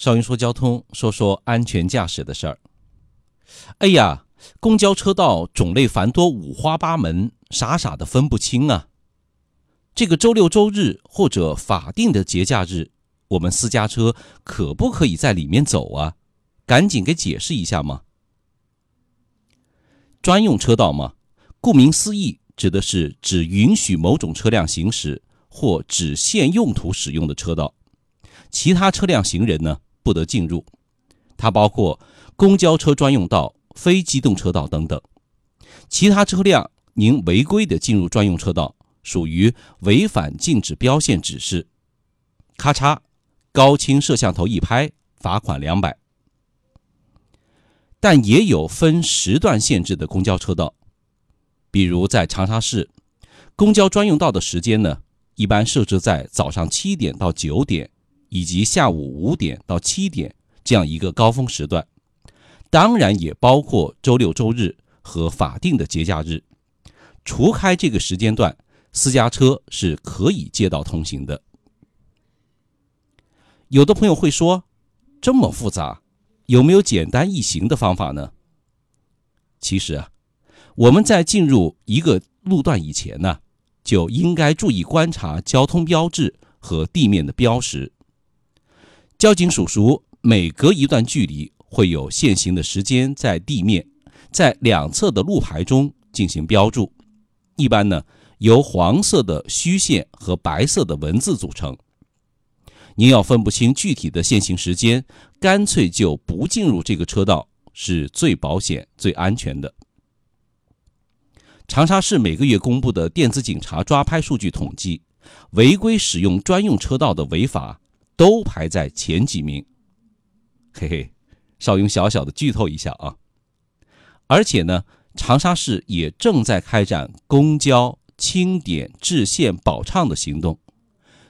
少云说交通，说说安全驾驶的事儿。哎呀，公交车道种类繁多，五花八门，傻傻的分不清啊。这个周六周日或者法定的节假日，我们私家车可不可以在里面走啊？赶紧给解释一下嘛。专用车道嘛，顾名思义，指的是只允许某种车辆行驶或只限用途使用的车道，其他车辆行人呢不得进入。它包括公交车专用道、非机动车道等等。其他车辆您违规的进入专用车道，属于违反禁止标线指示，咔嚓，高清摄像头一拍，罚款两百。但也有分时段限制的公交车道，比如在长沙市，公交专用道的时间呢，一般设置在早上七点到九点，以及下午五点到七点这样一个高峰时段，当然也包括周六周日和法定的节假日。除开这个时间段，私家车是可以借道通行的。有的朋友会说，这么复杂？有没有简单易行的方法呢？其实啊，我们在进入一个路段以前呢，就应该注意观察交通标志和地面的标识。交警叔叔每隔一段距离会有限行的时间在地面，在两侧的路牌中进行标注，一般呢由黄色的虚线和白色的文字组成。您要分不清具体的限行时间，干脆就不进入这个车道是最保险、最安全的。长沙市每个月公布的电子警察抓拍数据统计，违规使用专用车道的违法都排在前几名。嘿嘿，少用小小的剧透一下啊！而且呢，长沙市也正在开展公交清点、治线、保畅的行动。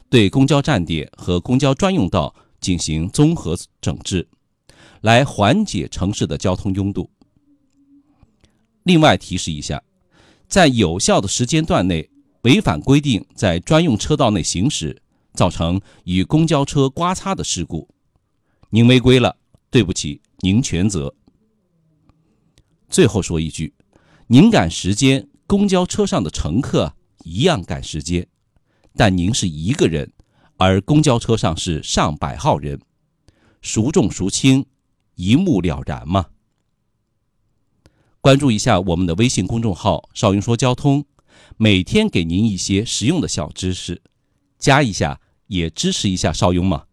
对公交站点和公交专用道进行综合整治，来缓解城市的交通拥堵。另外提示一下，在有效的时间段内违反规定在专用车道内行驶，造成与公交车刮擦的事故，您违规了，对不起，您全责。最后说一句，您赶时间，公交车上的乘客一样赶时间。但您是一个人，而公交车上是上百号人，孰重孰轻，一目了然嘛。关注一下我们的微信公众号“少云说交通”，每天给您一些实用的小知识，加一下也支持一下邵雍嘛。